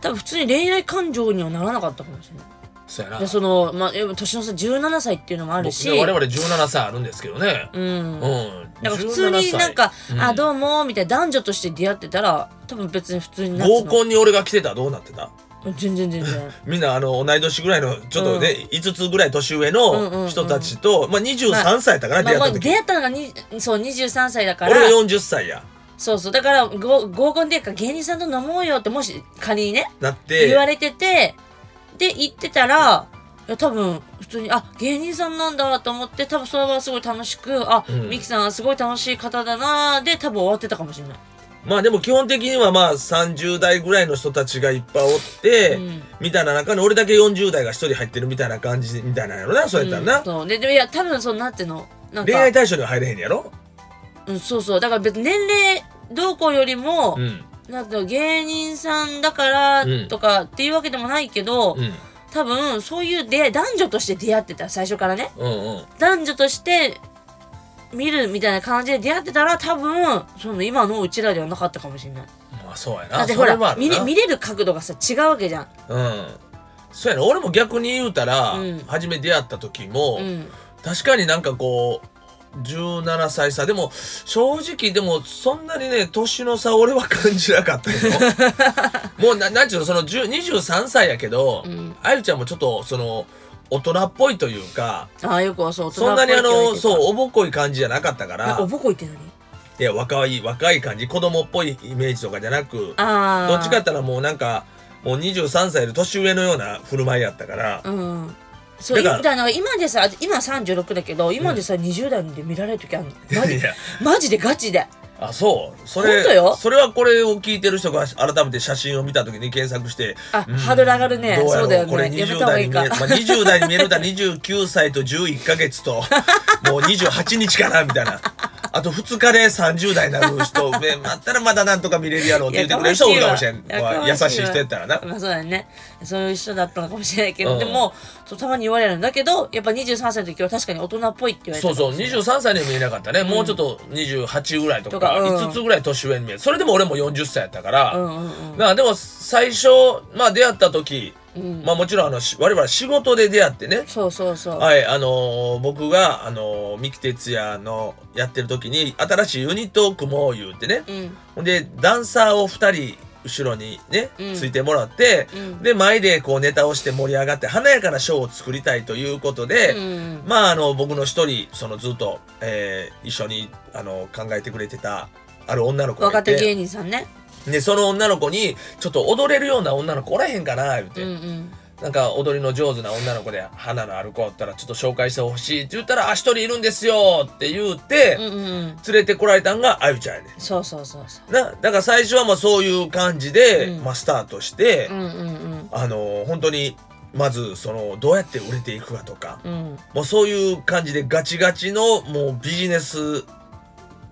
多分普通に恋愛感情にはならなかったかもしれない。そうやな。でそのまあ年の差17歳っていうのもあるし。僕ね我々17歳あるんですけどね。うん、うん、なんか普通になんか「17歳。うんあどうも」みたいな男女として出会ってたら多分別に普通にな合コンに俺が来てたらどうなってた？全然全然。みんなあの同い年ぐらいのちょっとね、5つぐらい年上うんうんうん。の人たちと、まあ23歳やったかな、まあ、まあ出会った時、出会ったのがにそう23歳だから。俺が40歳やそうそう。だからご合コンでか芸人さんと飲もうよってもし仮にねなって。言われててで言ってたらいや多分普通にあ芸人さんなんだと思って多分それはすごい楽しくあ、うん。ミキさんはすごい楽しい方だなで多分終わってたかもしれない。まあでも基本的にはまあ30代ぐらいの人たちがいっぱいおって、うん。みたいな中に俺だけ40代が一人入ってるみたいな感じみたいなんやろなそうやったらな、うん。そう。ででもいや多分そうなんていうの。なんか恋愛対象には入れへんやろ？うん、そうそう。だから別に年齢どうこうよりも、うん。なんか芸人さんだからうんとかっていうわけでもないけど、うん。多分そういう出会い男女として出会ってた最初からね。うんうん。男女として見るみたいな感じで出会ってたら多分その今のうちらではなかったかもしれない。まあそうやだなってほら見れ見れる角度がさ違うわけじゃん。うん。そうやな。俺も逆に言うたら、うん。初め出会った時も、うん。確かになんかこう17歳差。でも正直でもそんなにね年の差俺は感じなかったよ。もうななんちゅうの？その10 23歳やけど、うん。あゆちゃんもちょっとその大人っぽいというかああよくはそうそんなにあのそううおぼこい感じじゃなかったから。おぼこいって何？いや若い若い感じ。子供っぽいイメージとかじゃなくああどっちかって言ったらもうなんかもう23歳で年上のような振る舞いやったから。うんそうだから今でさ今36だけど今でさ、20代で見られる時あるの。マジマジでガチであそう。それ本当よ？それはこれを聞いてる人が改めて写真を見た時に検索してあうんハードル上がるね。そうだよね。これやめ20た方がいいか。代に見える、まあ、20代に見えるんだ29歳と11ヶ月と もう28日かなみたいな。あと2日で30代になる人ね まったらまだなんとか見れるやろうって言ってくれる人おるかもしれん。優しい人やったらな。まあそうだよね。そういう人だったのかもしれないけど、うん。でもそうたまに言われるんだけどやっぱ23歳の時は確かに大人っぽいって言われてそうそうたかもしれない。23歳には見えなかったね、もうちょっと28ぐらいとかとかうん5つぐらい年上に見える。それでも俺も40歳やったから、うんうんうん。だからでも最初まあ出会った時、うん。まあもちろんあのし我々仕事で出会ってね。そうそうそう、はいあのー僕があのー三木哲也のやってる時に新しいユニットを組もう言うてね。うん。でダンサーを2人後ろにね、うん。ついてもらって、うん。で前でこうネタをして盛り上がって華やかなショーを作りたいということで、うん。まああの僕の一人そのずっと、えー一緒にあの考えてくれてたある女の子がいて。若手芸人さんね。でその女の子にちょっと踊れるような女の子おらへんかな言うて、うんうんなんか踊りの上手な女の子で花のある子ったらちょっと紹介してほしいって言ったらあ一人いるんですよって言って、うんうんうん。連れてこられたんがあゆちゃんやねそうそうそうそんなだから最初はまあそういう感じで、うん。まあ、スタートして、ううんうん。あの本当にまずそのどうやって売れていくかとか、うん。うんもうそういう感じでガチガチのもうビジネス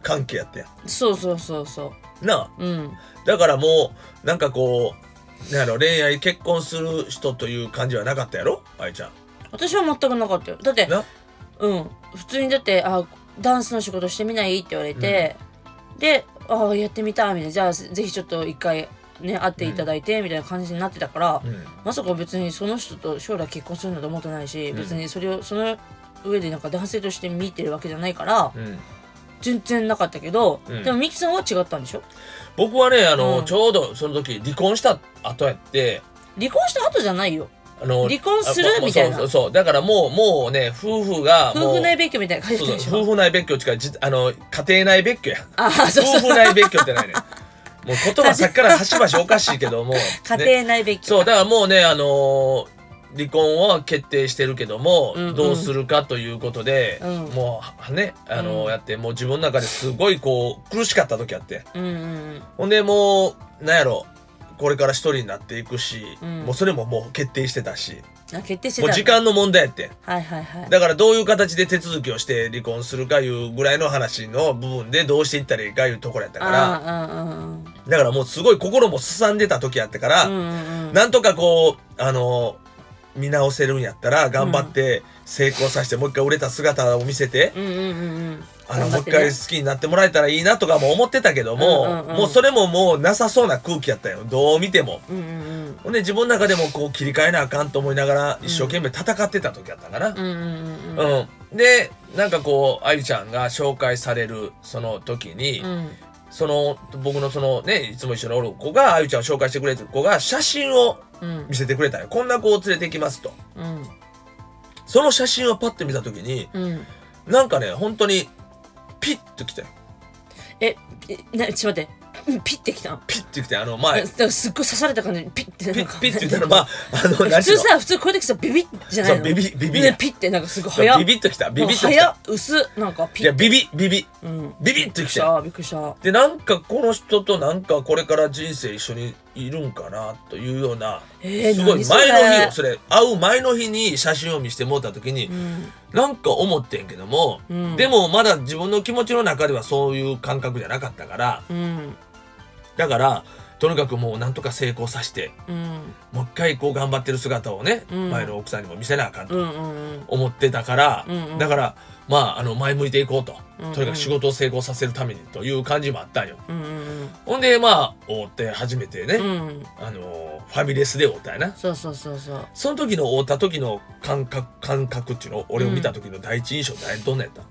関係やったやそうそうそうそんなあ。ううん。だからもうなんかこうなんやろ恋愛結婚する人という感じはなかったやろ？あゆちゃん。私は全くなかったよ。だってな？うん。普通にだってあダンスの仕事してみない？って言われて、であやってみたみたいな。じゃあぜひちょっと一回ね会っていただいてみたいな感じになってたから、うん。まさか別にその人と将来結婚するなんて思ってないし、うん。別にそれをその上でなんか男性として見てるわけじゃないからうん。全然なかったけど、うん。でもミキさんは違ったんでしょ？僕はねあの、うん。ちょうどその時離婚した後やって。離婚した後じゃないよ。あの離婚するあもうみたいな。そうそうそう。だからもうもうね夫婦がもう。夫婦内別居みたいな感じそうでしょ。そう夫婦内別居近いじあの家庭内別居や。ああそうそう。夫婦内別居ってないねもう言葉さっきから端々おかしいけども。家ね庭内別居、そうだからもうねあのー離婚は決定してるけども、うんうん。どうするかということで、うん。もうねあのーうん。やってもう自分の中ですごいこう苦しかった時あって。うんうんほんでもうなんやろこれから一人になっていくし、うん。もうそれももう決定してたし。うんあ決定してたもう時間の問題やってはいはいはい。だからどういう形で手続きをして離婚するかいうぐらいの話の部分でどうしていったらいいかいうところやったから。だからもうすごい心もすさんでた時やったから、うんうんうん。なんとかこうあの見直せるんやったら頑張って成功させて、もう一回売れた姿を見せて、うんうんうんうん。あのもう一回好きになってもらえたらいいなとかも思ってたけども、もうそれももうなさそうな空気やったよ。どう見ても。ほんで自分の中でもこう切り替えなあかんと思いながら一生懸命戦ってた時やったかな。うんでなんかこうあゆちゃんが紹介されるその時に、うんその僕のそのねいつも一緒におる子があゆちゃんを紹介してくれてる子が写真をうん。見せてくれたよ。こんな子を連れてきますと。うん。その写真をパッて見た時にうん。なんかね本当にピッときたよ。ええなちょっと待って。うんピッてきたの。ピッてきてあの前だからすっごい刺された感じ。でピッてピなんか。ッピッて言ったらまあ あの普通さ普通こういう時さビビッじゃないの？ビビビビねピッてなんかすごい早っビビッときた。ビビッときた。薄なんかピッいやビビビビ。うん。ビビッときた。びっくりしたでなんかこの人となんかこれから人生一緒にいるんかなというようなえーすごい前の日をそれ会う前の日に写真を見せてもらった時にうん。なんか思ってんけども、うん。でもまだ自分の気持ちの中ではそういう感覚じゃなかったからうんだからとにかくもうなんとか成功させてうん。もう一回こう頑張ってる姿をね、うん。前の奥さんにも見せなあかんと思ってたから、うんうん。だからまああの前向いていこうと、うんうん。とにかく仕事を成功させるためにという感じもあったんよ。うんうんほんでまあ会って初めてね、うんうん。あのファミレスで会ったやな。そうそうそうそう。その時の会った時の感覚感覚っていうの俺を見た時の第一印象ってどんなんやった、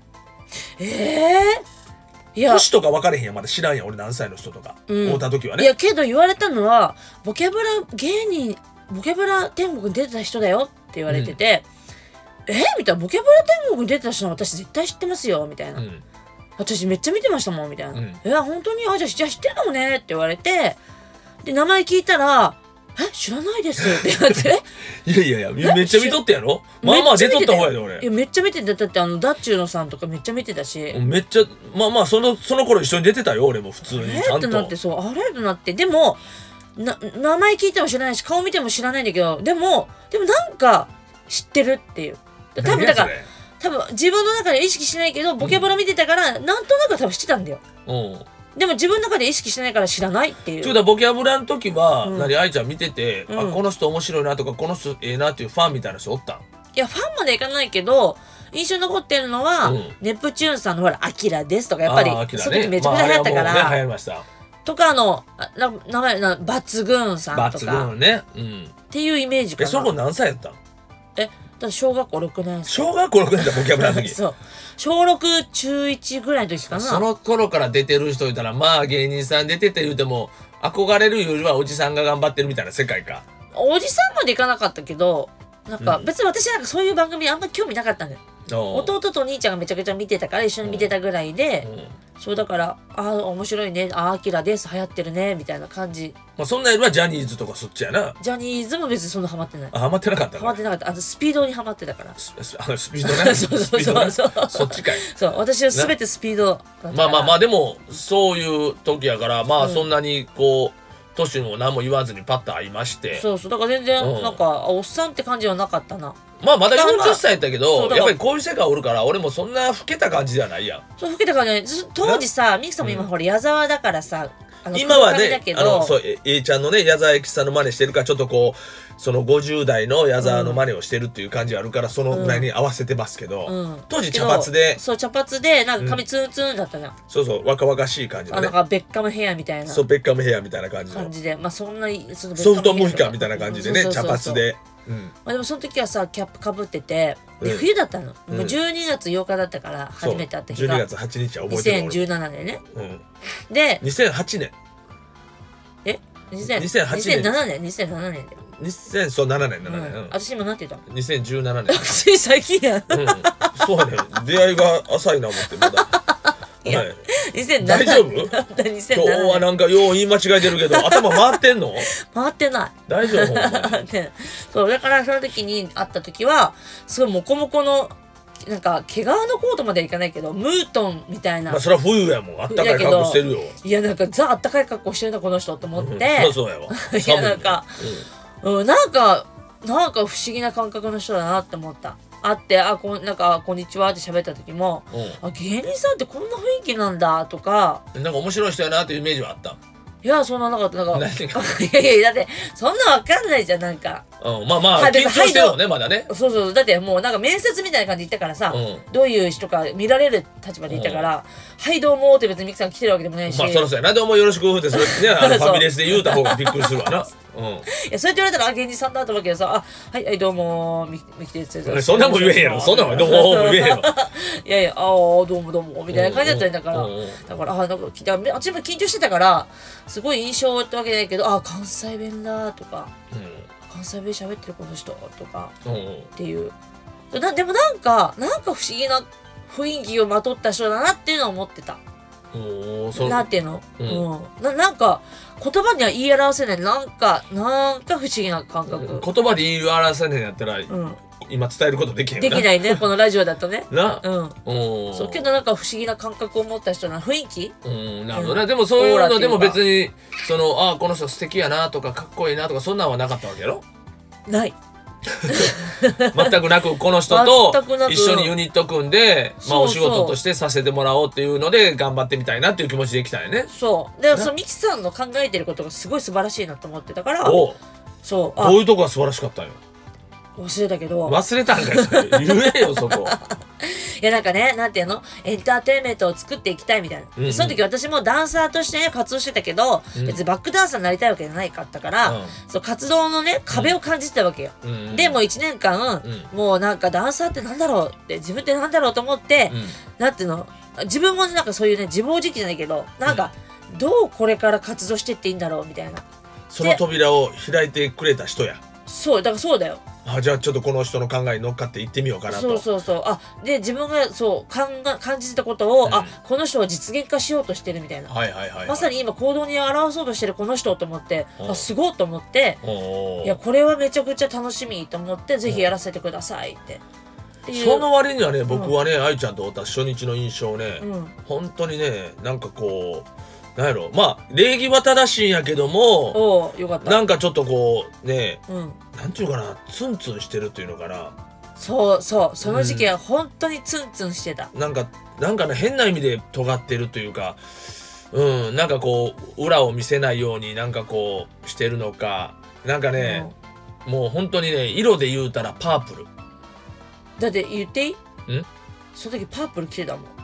ええいや。年とか分かれへんやんまだ知らんやん俺何歳の人とか、うん。会った時はいねやけど言われたのはボキャブラ芸人ボキャブラ天国に出てた人だよって言われてて、えみたいな、ボキャブラ天国に出てた人は私絶対知ってますよ、みたいな。うん。私めっちゃ見てましたもん、みたいな。うん。え、本当にあ、じゃあじゃあ知ってるかもねって言われて、で、名前聞いたら、え、知らないですってて。いやいやいやめっちゃ見とったやろ？まあまあ出とった方やでい俺。や、めっちゃ見てた。だってあの、ダッチューノさんとかめっちゃ見てたし。めっちゃまあまあそのその頃一緒に出てたよ俺も普通にえちゃんと。ってなってそう。あれ？ってなって。でもな名前聞いても知らないし顔見ても知らないんだけどでもでもなんか知ってるっていう。多分だから多分自分の中で意識しないけどボキャブラ見てたから、なんとなく多分知ってたんだよ。うんでも自分の中で意識してないから知らないっていう。ちゅうたらボキャブラの時は、うん。何愛ちゃん見てて、うん。あこの人面白いなとかこの人ええなっていうファンみたいな人おったん？いやファンまでいかないけど印象に残ってるのは、うん。ネプチューンさんのほら「アキラです」とかやっぱり、あーアキラその時めちゃくちゃ流行ったから、まあねました。とかあの名前な抜群さんと抜か群ね。うん。っていうイメージかな。えその子何歳やっただ小学校6年生。小学校6年だボキャブラの時そう。小6中1ぐらいの時かな。その頃から出てる人いたらまあ芸人さん出てて言うても憧れるよりはおじさんが頑張ってるみたいな世界か。おじさんまで行かなかったけどなんかうん。別に私なんかそういう番組あんま興味なかったんだよ。おう弟と兄ちゃんがめちゃくちゃ見てたから一緒に見てたぐらいでうんそうだからああ面白いねああアキラです流行ってるねみたいな感じ。まあ、そんなよりはジャニーズとかそっちやな。ジャニーズも別にそんなハマってない。あハマってなかったハマってなかった。あとスピードにハマってたから。ススあのスピードね。そうそうそう。そう。そっちかい。そう。私は全てスピードまあまあまあでもそういう時やからまあうん。そんなにこう年も何も言わずにパッと会いまして。そうそう。だから全然うん。なんかあおっさんって感じはなかったなまあまだだからまあ40歳やったけどやっぱりこういう世界おるから俺もそんな老けた感じではないやん。そう老けた感じ。ないず当時さミキさんも今うんほら矢沢だからさ今はねあのそうえ A ちゃんのね矢沢永吉さんの真似してるからちょっとこうその50代の矢沢の真似をしてるっていう感じあるからそのぐらいに合わせてますけど、うん。当時茶髪で。そう茶髪でなんか髪ツンツンだったじゃん、そうそう若々しい感じのね。あなんかベッカムヘアみたいな。そうベッカムヘアみたいな感じの感じでまあそんなにそのソフトモヒカンみたいな感じでね茶髪で、うん、まあ、でもその時はさキャップかぶっててで、うん。冬だったの、うん。もう12月8日だったから初めて会った日が。12月8日は覚えてる俺。2017年ね。うん、で2008年。え？2000 2008年。2007年。2007年だよ、2007年7うん年、うん。私今なんて言ったの？2017年。つい最近やん。うん。そうやね出会いが浅いな思ってまだ。い やはい、2007大丈夫？2007今日はなんかよう言い間違えてるけど頭回ってんの？回ってない。大丈夫？ほんまに。ね、そうだからその時に会った時はすごいモコモコのなんか毛皮のコートまではいかないけどムートンみたいな、まあそれは冬やもん。あったかい格好してるよ。いやなんかザあったかい格好してるなこの人と思って、うん。そうそうやわ。いやなんか、うん、なんかなんか不思議な感覚の人だなって思った会ってあこんなんかこんにちはって喋った時もうん。うんあ芸人さんってこんな雰囲気なんだとか。なんか面白い人やなっていうイメージはあった。いやそんななかった。なんか いやいやだってそんなわかんないじゃんなんか。うん、まあまあ緊張してるよねまだね。そうそうだってもうなんか面接みたいな感じで行ったからさ、うん。どういう人か見られる立場で行ったから「はいどうも」って別にミキさん来てるわけでもないし、まあそろそろやな。でもよろしくってそれねあの ファミレスで言うた方がびっくりするわな うん。いやそうやって言われたらあ芸人さんだと思うけどさ「あはいはいどうもミミキです」そんなんも言えへんやろ。そんなんもどうもも言えへんわ いやいやああどうもどうもみたいな感じだったんだから。うんうん。うんだからあなんか聞いたあっちも緊張してたからすごい印象ってわけじゃないけどあ関西弁だとか関西弁喋ってるこの人とかうんうん。っていう。なでもなんかなんか不思議な雰囲気をまとった人だなっていうのは思ってたうん。おーそう。なんていうの、ううん。んななんか言葉には言い表せない。なんかなんか不思議な感覚、言葉で言い表せねんやったらうん、今伝えることできへんできないね。このラジオだとね。な。うん。うん。そうけどなんか不思議な感覚を持った人な雰囲気。うん。なるほどね。でもそういうのでも別にそのあこの人素敵やなとかかっこいいなとかそんなんはなかったわけやろ？ない 全くなくこの人と一緒にユニット組んでまあお仕事としてさせてもらおうっていうので頑張ってみたいなっていう気持ちで来たんやね。そう。でそのミキさんの考えてることがすごい素晴らしいなと思ってたからそう。あ。どういうとこが素晴らしかったんよ？忘れたけど。忘れたんかいそれ。言えよそこ。いやなんかねなんていうの？エンターテインメントを作っていきたいみたいな、うんうん。その時私もダンサーとしてね活動してたけど、うん。別にバックダンサーになりたいわけじゃないかったから、うん。そう活動のね壁を感じてたわけよ、うん。でもう1年間、うもうなんかダンサーってなんだろうって自分ってなんだろうと思って、うん。なんていうの？自分もなんかそういうね自暴自棄じゃないけどなんかどうこれから活動してっていいんだろうみたいな。その扉を開いてくれた人や。そうだからそうだよあじゃあちょっとこの人の考えに乗っかって行ってみようかなと。そうそうそう。あで自分がそう感が感じたことを、うん。あこの人は実現化しようとしてるみたいな、はいはいはいはい。まさに今行動に表そうとしてるこの人と思って、うん。あすごいと思って、いやこれはめちゃくちゃ楽しみと思ってぜひやらせてくださいって。その割にはね僕はね愛ちゃんと会った初日の印象ね、うん。本当にねなんかこうなんやろ。まあ礼儀は正しいんやけどもおおよかった。なんかちょっとこうねうん。なんていうかなツンツンしてるっていうのかな。そうそう。その時期は本当にツンツンしてた。なんかなんかね変な意味で尖ってるというかうん。なんかこう裏を見せないようになんかこうしてるのか。なんかね、もう本当にね色で言うたらパープル。だって言っていい？ん？その時パープル着てたもん。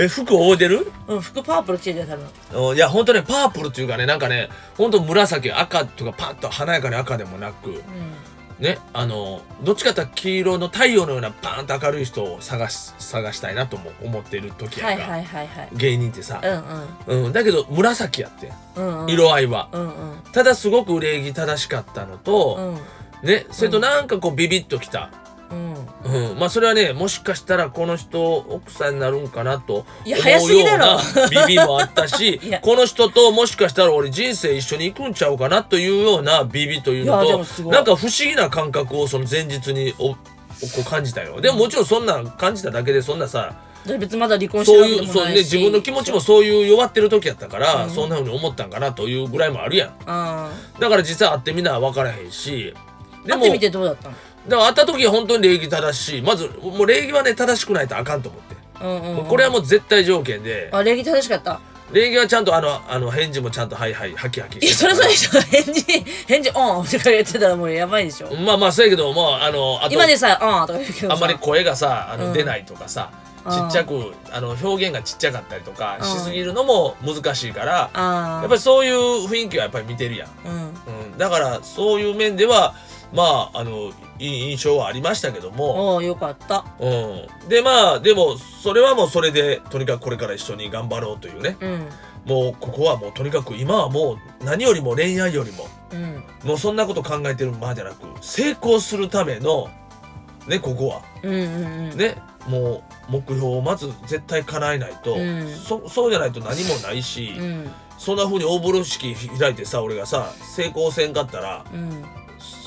え服を覆えてる？うん服パープル着てた多分。うんいや本当ねパープルっていうかねなんかね本当紫赤とかパッと華やかに赤でもなくうん。ねあのどっちかっていうと黄色の太陽のようなパーンと明るい人を探し探したいなとも思ってる時やんか、はいはいはいはい。芸人ってさ、うんうん、だけど紫やってうん。うんうん。色合いは、うんうん。ただすごく礼儀正しかったのと、うん。ねそれとなんかこうビビッときた、うん。うん、まあそれはねもしかしたらこの人奥さんになるんかなといや早すぎだろ。思うようなビビもあったし いや。この人ともしかしたら俺人生一緒に行くんちゃうかなというようなビビというのいやでともすごい。なんか不思議な感覚をその前日におこう感じたよ。でももちろんそんな感じただけでそんなさで別にまだ離婚してそうるわけでもないうそうね自分の気持ちもそう。いう弱ってる時やったから、うん。そんなふうに思ったんかなというぐらいもあるやん。あだから実際会ってみな分からへんしあ。会ってみてどうだったの？だから会った時は本当に礼儀正しいまずもう礼儀はね正しくないとあかんと思って、うんうんうん。これはもう絶対条件であ礼儀正しかった？礼儀はちゃんとあのあの返事もちゃんとはいはいハキハキいやそれそれでしょ返事返事オンとか言ってたらもうやばいでしょ？まあまあそうやけどもうあのあと今でさえオンとか言うけどさ。あんまり声がさあの、うん出ないとかさちっちゃくあの表現がちっちゃかったりとかうんしすぎるのも難しいから。やっぱりそういう雰囲気はやっぱり見てるやん、うん。うん、だからそういう面ではまああのいい印象はありましたけども、おおよかった。うん、でまあでもそれはもうそれでとにかくこれから一緒に頑張ろうというね。うん。もうここはもうとにかく今はもう何よりも恋愛よりも。うん。もうそんなこと考えてるまじゃなく成功するためのねここは。うんうんうん。ねもう目標をまず絶対叶えないと、うん。そそうじゃないと何もないし、うん。そんな風に大風呂敷開いてさ俺がさ成功せんかったらうん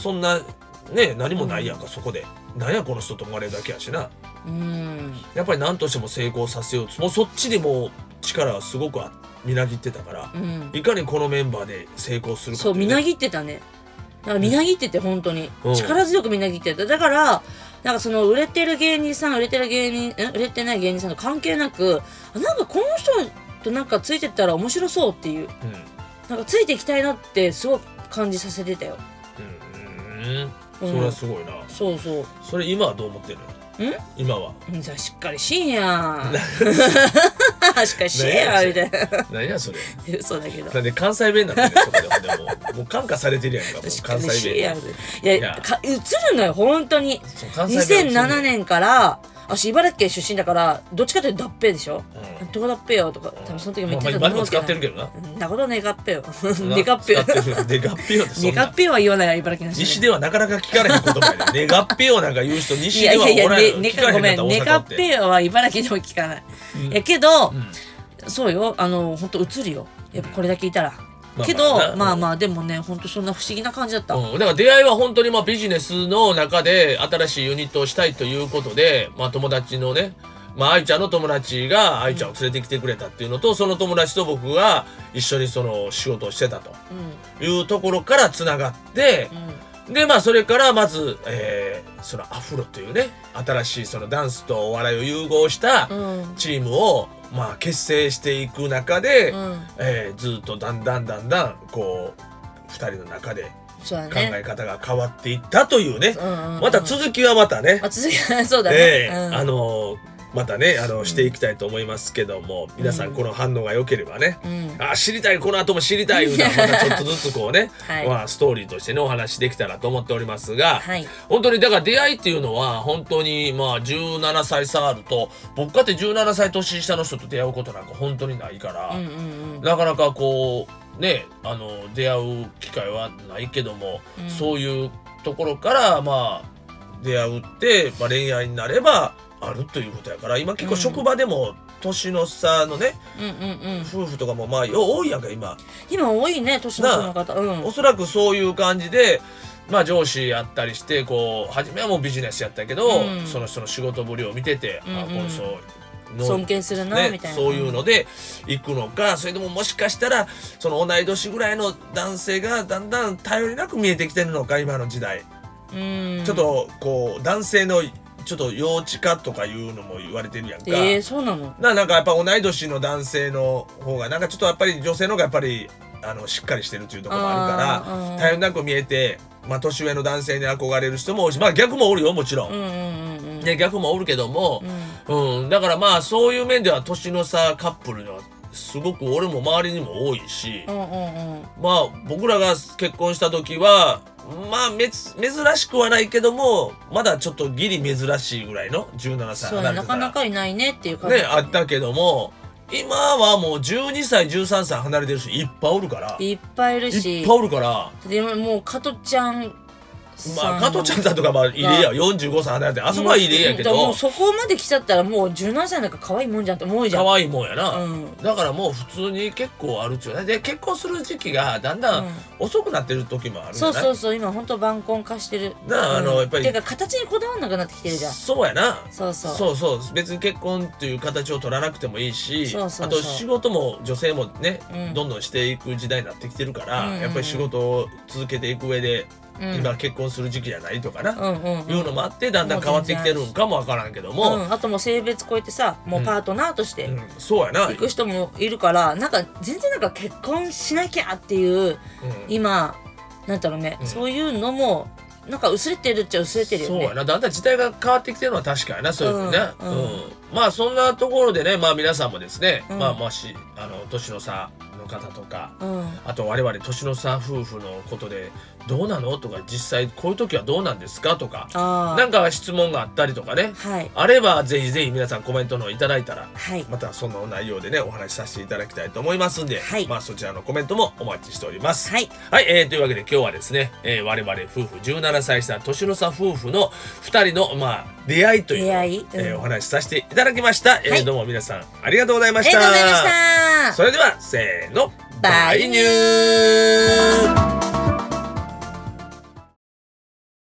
そんなね何もないやんか、そこで。なんやこの人と思われるだけやしな。うん。やっぱり何としても成功させようもうそっちにもう力がすごくあみなぎってたから、うん。いかにこのメンバーで成功するかそうみなぎぎってたね。だからみなぎってて本当に、うん。力強くみなぎってた。だからなんかその売れてる芸人さん売れてる芸人ん売れてない芸人さんと関係なくあなんかこの人となんかついてったら面白そうっていう。うん。なんかついていきたいなってすごく感じさせてたようん。それはすごいな、そうそう。それ今はどう思ってる？のん？今は。うんじゃあしっかりしんやしっかりしんやみたいな。何やそれ。嘘だけど。なんで関西弁なんだよそこでもう。もう感化されてるやんかもう。関西弁。いやいやか映るのよ本当に。そう関西弁は2007年から私茨城県出身だからどっちかというと合併でしょ？うん。どこだっぺよとか多分その時も言ってたとまあまあ今でも思うけど使ってるけどな。うん。なことねがっぺよ。ねがっぺよ。使ってる。でがっぺよねがっぺよは言わないよ茨城の人西ではなかなか聞かれへん言葉ねが っぺよなんか言う人い西ではやいやいやおらんよねねごめんねがっぺよは茨城でも聞かない。うん。やけどうんそうよあの本当映るよ。やっぱこれだけいたら。まあけどまあな。まあまあでもね本当そんな不思議な感じだった。うん、だから出会いは本当にまあビジネスの中で新しいユニットをしたいということで、まあ、友達のね、まあ、愛ちゃんの友達が愛ちゃんを連れてきてくれたっていうのと、その友達と僕が一緒にその仕事をしてたと。うん。いうところからつながって、でまあそれからまず、えーそのアフロというね新しいそのダンスとお笑いを融合したうんうん。チームをまあ結成していく中で、うん。えーずっとだんだんだんだんこう2人の中で考そうだね。え方が変わっていったというね、うんうんうん。また続きはまたね、あ続きそうだね。ええうん。あのまたねあのしていきたいと思いますけども、皆さんこの反応が良ければね、うん。あ知りたいこの後も知りたいいうのはまたちょっとずつこうね、はい。まあ、ストーリーとしてねお話できたらと思っておりますが、はい。本当にだから出会いっていうのは本当にまあ17歳差あると僕かって17歳年下の人と出会うことなんか本当にないから、うんうんうん。なかなかこうねあの出会う機会はないけども、うん。そういうところからまあ出会うって、まあ、恋愛になればあるということやから今結構うん。職場でも年の差のね、うんうんうん。夫婦とかもまあ多いやんか今。今多いね年の差の方。うん。おそらくそういう感じで、まあ、上司やったりしてこう初めはもうビジネスやったけど、うん。その人の仕事ぶりを見てて、あうんうん。この人の尊敬するな、ねみたいな。そういうので行くのかそれとももしかしたらその同い年ぐらいの男性がだんだん頼りなく見えてきてるのか今の時代、うん。ちょっとこう男性のちょっと幼稚化とかいうのも言われてるやんか。えー、そうなの？ななんかやっぱ同い年の男性の方がなんかちょっとやっぱり女性の方がやっぱりあのしっかりしてるっていうところもあるから頼りなく見えて、まあ、年上の男性に憧れる人も多いしまあ逆もおるよもちろん、うんうんうんうん。ね、逆もおるけどもう、ん。うん。だからまあそういう面では年の差カップルにはすごく俺も周りにも多いし、うんうんうん。まあ僕らが結婚した時はまあめつ珍しくはないけどもまだちょっとギリ珍しいぐらいの17歳離なから。なかいないねっていう感じ。ねあったけども今はもう12歳13歳離れてる人いっぱいおるから。いいっぱいいるっしぱいおるから。でももう加トちゃんまあ加藤ちゃんさんとかまあいい例や45歳離れて。あそこはいい例やけど。もうそこまで来ちゃったらもう17歳なんか可愛いもんじゃんって思うじゃん可愛いもんやな、うんだからもう普通に結構あるっちゅうねで結婚する時期がだんだんうん遅くなってる時もあるそうそうそう今本当晩婚化してるなああのうんやっぱりていうか形にこだわんなくなってきてるじゃんそうやなそうそうそうそう別に結婚っていう形を取らなくてもいいしあと仕事も女性もね、うんどんどんしていく時代になってきてるから、うんうんうんやっぱり仕事を続けていく上で、うん。今結婚する時期じゃないとかな、うんうんうん。いうのもあってだんだん変わってきてるんかもわからんけども、うん、あともう性別超えてさもうパートナーとしてうん。そうやな、行く人もいるからなんか全然なんか結婚しなきゃっていううん。今なんだろうね、うん。そういうのもなんか薄れてるっちゃ薄れてるよね。そうやな。だんだん時代が変わってきてるのは確かやなそういうふね、ううん。ん。まあそんなところでねまあ皆さんもですね、うん。まあもしあの年の差の方とかうん。あと我々年の差夫婦のことでどうなの？とか実際こういう時はどうなんですか？とかあなんか質問があったりとかね。あはい。あればぜひぜひ皆さんコメントの方いただいたらはい。またその内容でねお話しさせていただきたいと思いますんで、はい。まあそちらのコメントもお待ちしております。はい。はい、えー、というわけで今日はですね、えー我々夫婦17歳差年の差夫婦の2人の、まあ、出会いという出会い。うん。えーお話しさせていただきました、えーはい。どうも皆さんありがとうございました。がとうございました。それではせーの。バイニュー